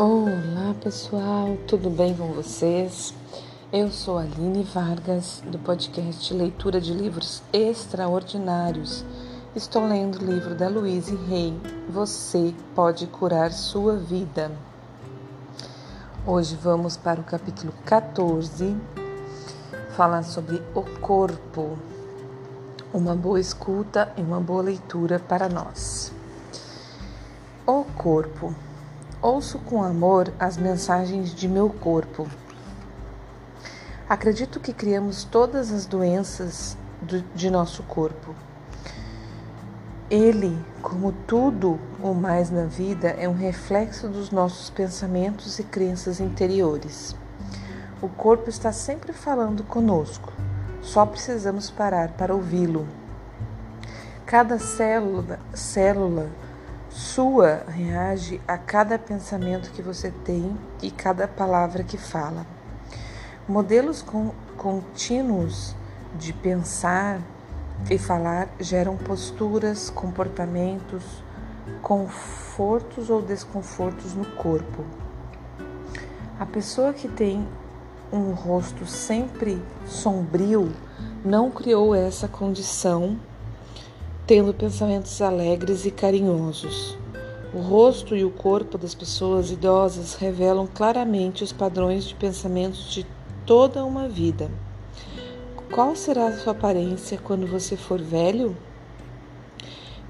Olá pessoal, tudo bem com vocês? Eu sou Aline Vargas do podcast Leitura de Livros Extraordinários. Estou lendo o livro da Louise Rey, Você Pode Curar Sua Vida. Hoje vamos para o capítulo 14, falar sobre o corpo. Uma boa escuta e uma boa leitura para nós. O corpo. Ouço com amor as mensagens de meu corpo. Acredito que criamos todas as doenças do, de nosso corpo. Ele, como tudo o mais na vida, é um reflexo dos nossos pensamentos e crenças interiores. O corpo está sempre falando conosco, só precisamos parar para ouvi-lo. Cada célula, célula sua reage a cada pensamento que você tem e cada palavra que fala. Modelos contínuos de pensar e falar geram posturas, comportamentos, confortos ou desconfortos no corpo. A pessoa que tem um rosto sempre sombrio não criou essa condição tendo pensamentos alegres e carinhosos. O rosto e o corpo das pessoas idosas revelam claramente os padrões de pensamentos de toda uma vida. Qual será a sua aparência quando você for velho?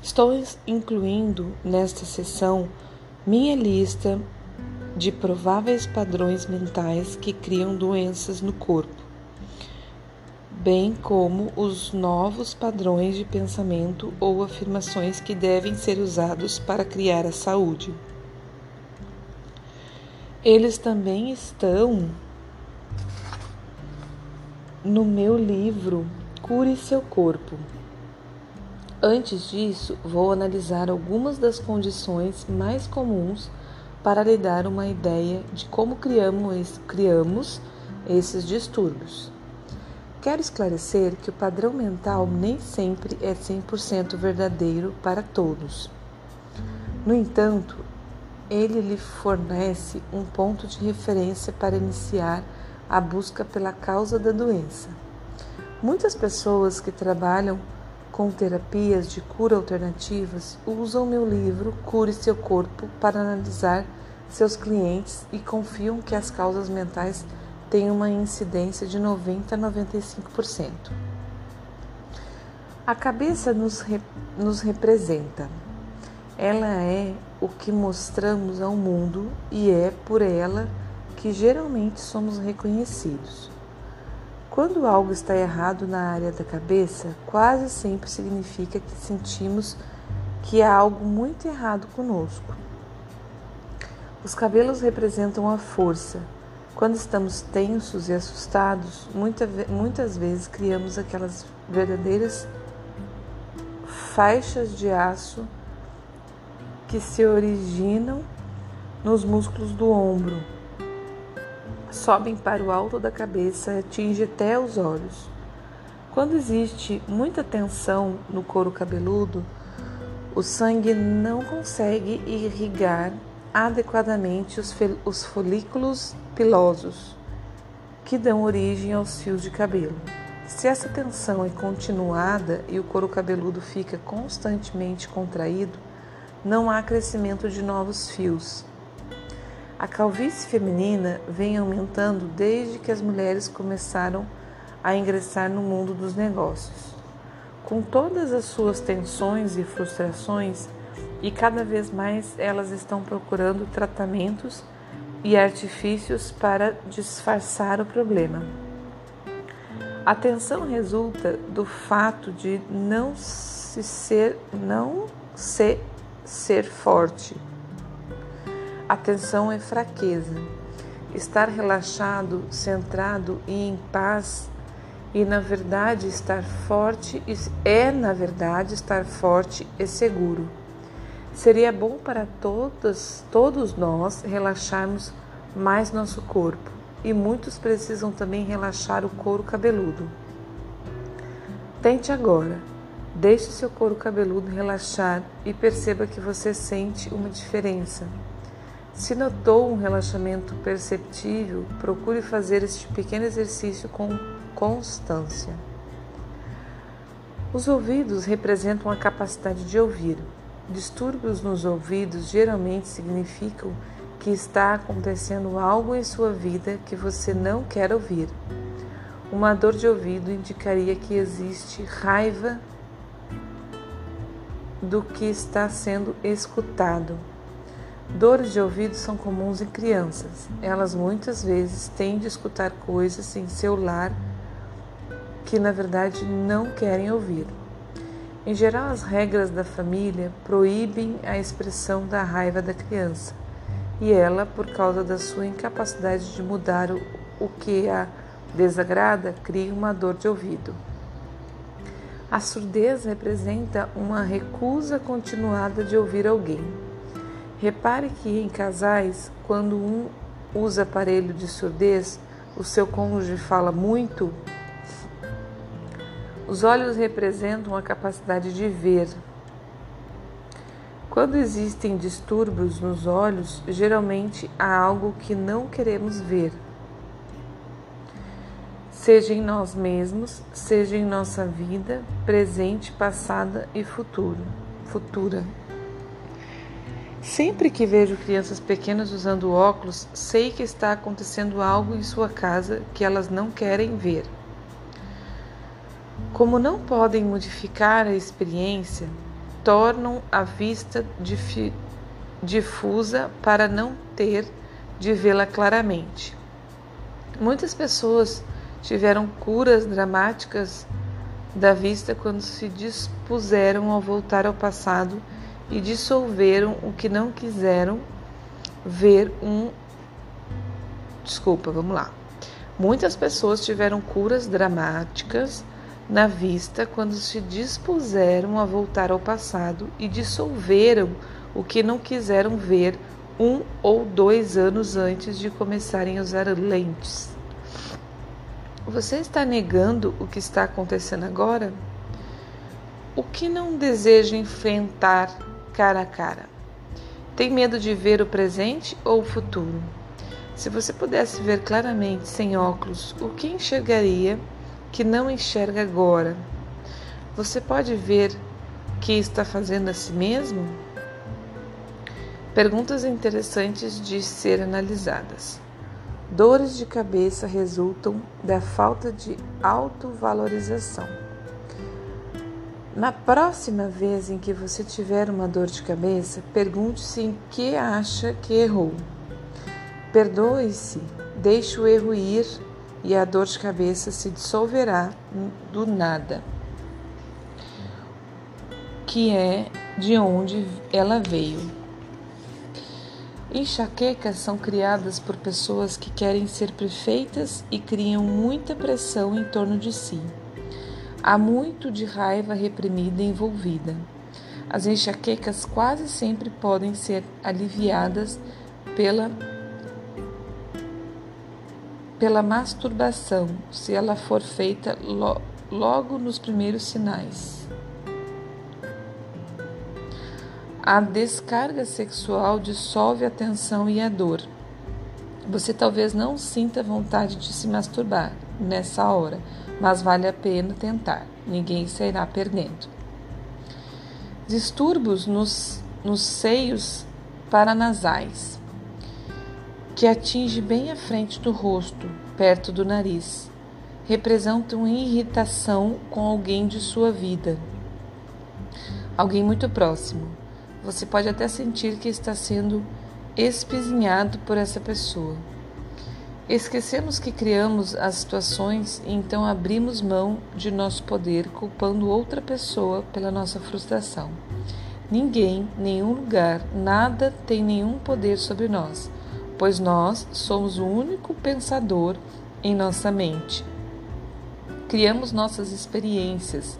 Estou incluindo nesta sessão minha lista de prováveis padrões mentais que criam doenças no corpo bem como os novos padrões de pensamento ou afirmações que devem ser usados para criar a saúde. Eles também estão no meu livro Cure seu corpo. Antes disso, vou analisar algumas das condições mais comuns para lhe dar uma ideia de como criamos, criamos esses distúrbios. Quero esclarecer que o padrão mental nem sempre é 100% verdadeiro para todos. No entanto, ele lhe fornece um ponto de referência para iniciar a busca pela causa da doença. Muitas pessoas que trabalham com terapias de cura alternativas usam meu livro Cure Seu Corpo para analisar seus clientes e confiam que as causas mentais tem uma incidência de 90 a 95%. A cabeça nos, re, nos representa. Ela é o que mostramos ao mundo e é por ela que geralmente somos reconhecidos. Quando algo está errado na área da cabeça, quase sempre significa que sentimos que há algo muito errado conosco. Os cabelos representam a força, quando estamos tensos e assustados, muita, muitas vezes criamos aquelas verdadeiras faixas de aço que se originam nos músculos do ombro, sobem para o alto da cabeça atingem até os olhos. Quando existe muita tensão no couro cabeludo, o sangue não consegue irrigar adequadamente os, os folículos pilosos que dão origem aos fios de cabelo. Se essa tensão é continuada e o couro cabeludo fica constantemente contraído, não há crescimento de novos fios. A calvície feminina vem aumentando desde que as mulheres começaram a ingressar no mundo dos negócios. Com todas as suas tensões e frustrações, e cada vez mais elas estão procurando tratamentos e artifícios para disfarçar o problema. A tensão resulta do fato de não se ser não se ser forte. A tensão é fraqueza. Estar relaxado, centrado e em paz e na verdade estar forte é na verdade estar forte e seguro. Seria bom para todos, todos nós relaxarmos mais nosso corpo, e muitos precisam também relaxar o couro cabeludo. Tente agora. Deixe seu couro cabeludo relaxar e perceba que você sente uma diferença. Se notou um relaxamento perceptível, procure fazer este pequeno exercício com constância. Os ouvidos representam a capacidade de ouvir. Distúrbios nos ouvidos geralmente significam que está acontecendo algo em sua vida que você não quer ouvir. Uma dor de ouvido indicaria que existe raiva do que está sendo escutado. Dores de ouvido são comuns em crianças. Elas muitas vezes têm de escutar coisas em seu lar que na verdade não querem ouvir. Em geral, as regras da família proíbem a expressão da raiva da criança, e ela, por causa da sua incapacidade de mudar o, que a desagrada, cria uma dor de ouvido. A surdez representa uma recusa continuada de ouvir alguém. Repare que em casais, quando um usa aparelho de surdez, o seu cônjuge fala muito. Os olhos representam a capacidade de ver. Quando existem distúrbios nos olhos, geralmente há algo que não queremos ver seja em nós mesmos, seja em nossa vida, presente, passada e futuro, futura. Sempre que vejo crianças pequenas usando óculos, sei que está acontecendo algo em sua casa que elas não querem ver. Como não podem modificar a experiência, tornam a vista difusa para não ter de vê-la claramente. Muitas pessoas tiveram curas dramáticas da vista quando se dispuseram a voltar ao passado e dissolveram o que não quiseram ver um. Desculpa, vamos lá. Muitas pessoas tiveram curas dramáticas na vista quando se dispuseram a voltar ao passado e dissolveram o que não quiseram ver um ou dois anos antes de começarem a usar lentes. Você está negando o que está acontecendo agora? O que não deseja enfrentar cara a cara? Tem medo de ver o presente ou o futuro? Se você pudesse ver claramente sem óculos, o que enxergaria que não enxerga agora? Você pode ver que está fazendo a si mesmo? Perguntas interessantes de ser analisadas. Dores de cabeça resultam da falta de autovalorização. Na próxima vez em que você tiver uma dor de cabeça, pergunte-se em que acha que errou. Perdoe-se, deixe o erro ir e a dor de cabeça se dissolverá do nada, que é de onde ela veio. Enxaquecas são criadas por pessoas que querem ser perfeitas e criam muita pressão em torno de si. Há muito de raiva reprimida envolvida. As enxaquecas quase sempre podem ser aliviadas pela pela masturbação, se ela for feita lo, logo nos primeiros sinais. A descarga sexual dissolve a tensão e a dor. Você talvez não sinta vontade de se masturbar nessa hora, mas vale a pena tentar, ninguém sairá perdendo. Distúrbios nos, nos seios paranasais, que atinge bem a frente do rosto, perto do nariz, representam irritação com alguém de sua vida, alguém muito próximo. Você pode até sentir que está sendo espizinhado por essa pessoa. Esquecemos que criamos as situações e então abrimos mão de nosso poder, culpando outra pessoa pela nossa frustração. Ninguém, nenhum lugar, nada tem nenhum poder sobre nós, pois nós somos o único pensador em nossa mente. Criamos nossas experiências,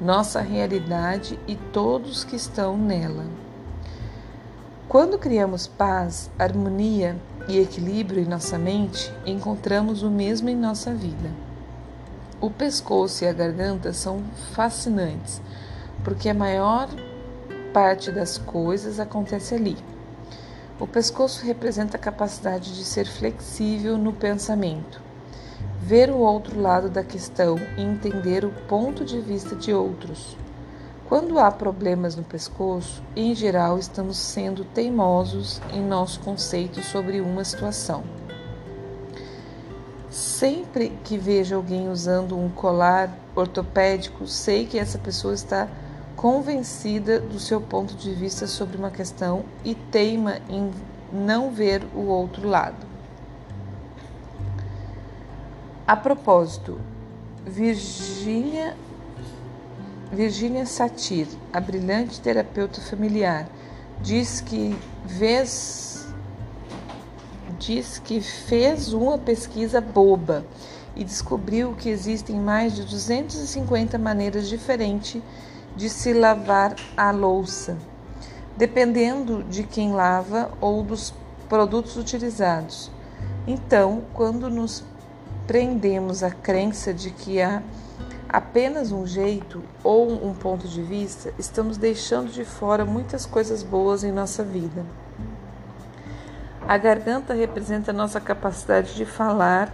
nossa realidade e todos que estão nela. Quando criamos paz, harmonia e equilíbrio em nossa mente, encontramos o mesmo em nossa vida. O pescoço e a garganta são fascinantes, porque a maior parte das coisas acontece ali. O pescoço representa a capacidade de ser flexível no pensamento, ver o outro lado da questão e entender o ponto de vista de outros. Quando há problemas no pescoço, em geral estamos sendo teimosos em nosso conceito sobre uma situação. Sempre que vejo alguém usando um colar ortopédico, sei que essa pessoa está convencida do seu ponto de vista sobre uma questão e teima em não ver o outro lado. A propósito, Virginia, Virginia Satir, a brilhante terapeuta familiar, diz que vez, diz que fez uma pesquisa boba e descobriu que existem mais de 250 maneiras diferentes de se lavar a louça, dependendo de quem lava ou dos produtos utilizados. Então, quando nos prendemos à crença de que há apenas um jeito ou um ponto de vista, estamos deixando de fora muitas coisas boas em nossa vida. A garganta representa nossa capacidade de falar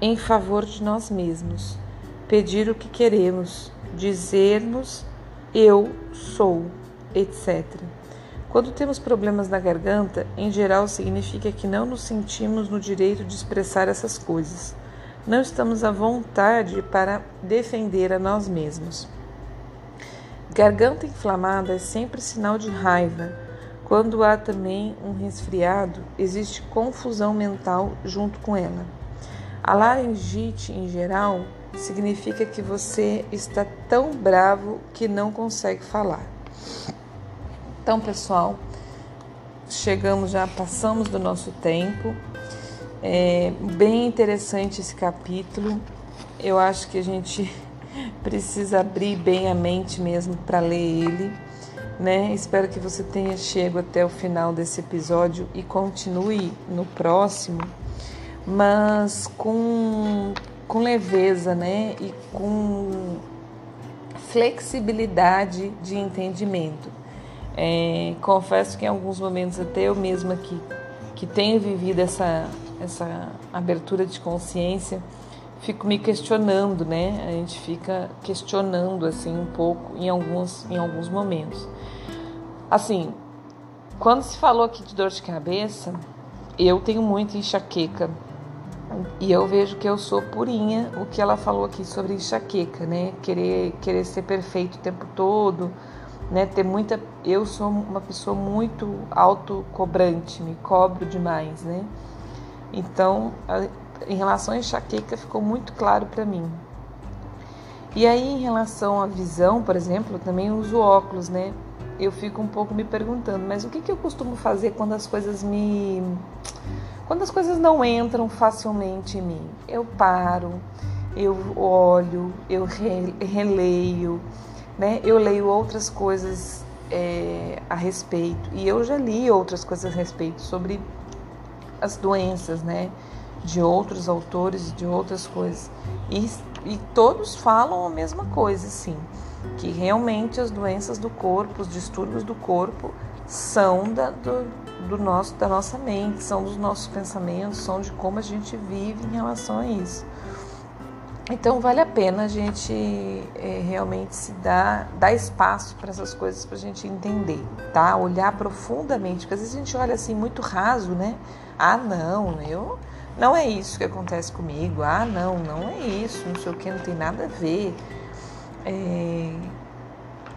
em favor de nós mesmos, pedir o que queremos, dizermos eu sou, etc. Quando temos problemas na garganta, em geral significa que não nos sentimos no direito de expressar essas coisas. Não estamos à vontade para defender a nós mesmos. Garganta inflamada é sempre sinal de raiva. Quando há também um resfriado, existe confusão mental junto com ela. A laringite, em geral, significa que você está tão bravo que não consegue falar. Então, pessoal, chegamos já, passamos do nosso tempo. É bem interessante esse capítulo. Eu acho que a gente precisa abrir bem a mente mesmo para ler ele. Né? Espero que você tenha chegado até o final desse episódio e continue no próximo, mas com com leveza, né? E com flexibilidade de entendimento. É, confesso que em alguns momentos até eu mesma que, que tenho vivido essa, essa abertura de consciência, fico me questionando, né? A gente fica questionando assim um pouco em alguns, em alguns momentos. Assim, quando se falou aqui de dor de cabeça, eu tenho muita enxaqueca e eu vejo que eu sou purinha o que ela falou aqui sobre enxaqueca, né? Querer, querer ser perfeito o tempo todo, né? Ter muita. Eu sou uma pessoa muito autocobrante, me cobro demais, né? Então, em relação à enxaqueca, ficou muito claro para mim. E aí, em relação à visão, por exemplo, eu também uso óculos, né? Eu fico um pouco me perguntando, mas o que, que eu costumo fazer quando as coisas me quando as coisas não entram facilmente em mim, eu paro, eu olho, eu releio, né? Eu leio outras coisas é, a respeito e eu já li outras coisas a respeito sobre as doenças, né? De outros autores, de outras coisas e, e todos falam a mesma coisa, sim, que realmente as doenças do corpo, os distúrbios do corpo são da, do, do nosso, da nossa mente, são dos nossos pensamentos, são de como a gente vive em relação a isso. Então vale a pena a gente é, realmente se dar, dar espaço para essas coisas para a gente entender, tá? Olhar profundamente, porque às vezes a gente olha assim muito raso, né? Ah, não, eu não é isso que acontece comigo. Ah, não, não é isso, não sei o que, não tem nada a ver. É,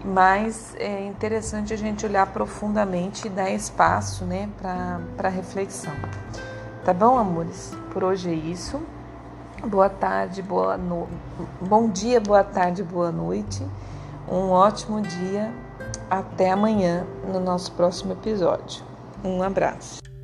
mas é interessante a gente olhar profundamente e dar espaço né, para reflexão. Tá bom, amores? Por hoje é isso. Boa tarde, boa no... bom dia, boa tarde, boa noite. Um ótimo dia. Até amanhã no nosso próximo episódio. Um abraço.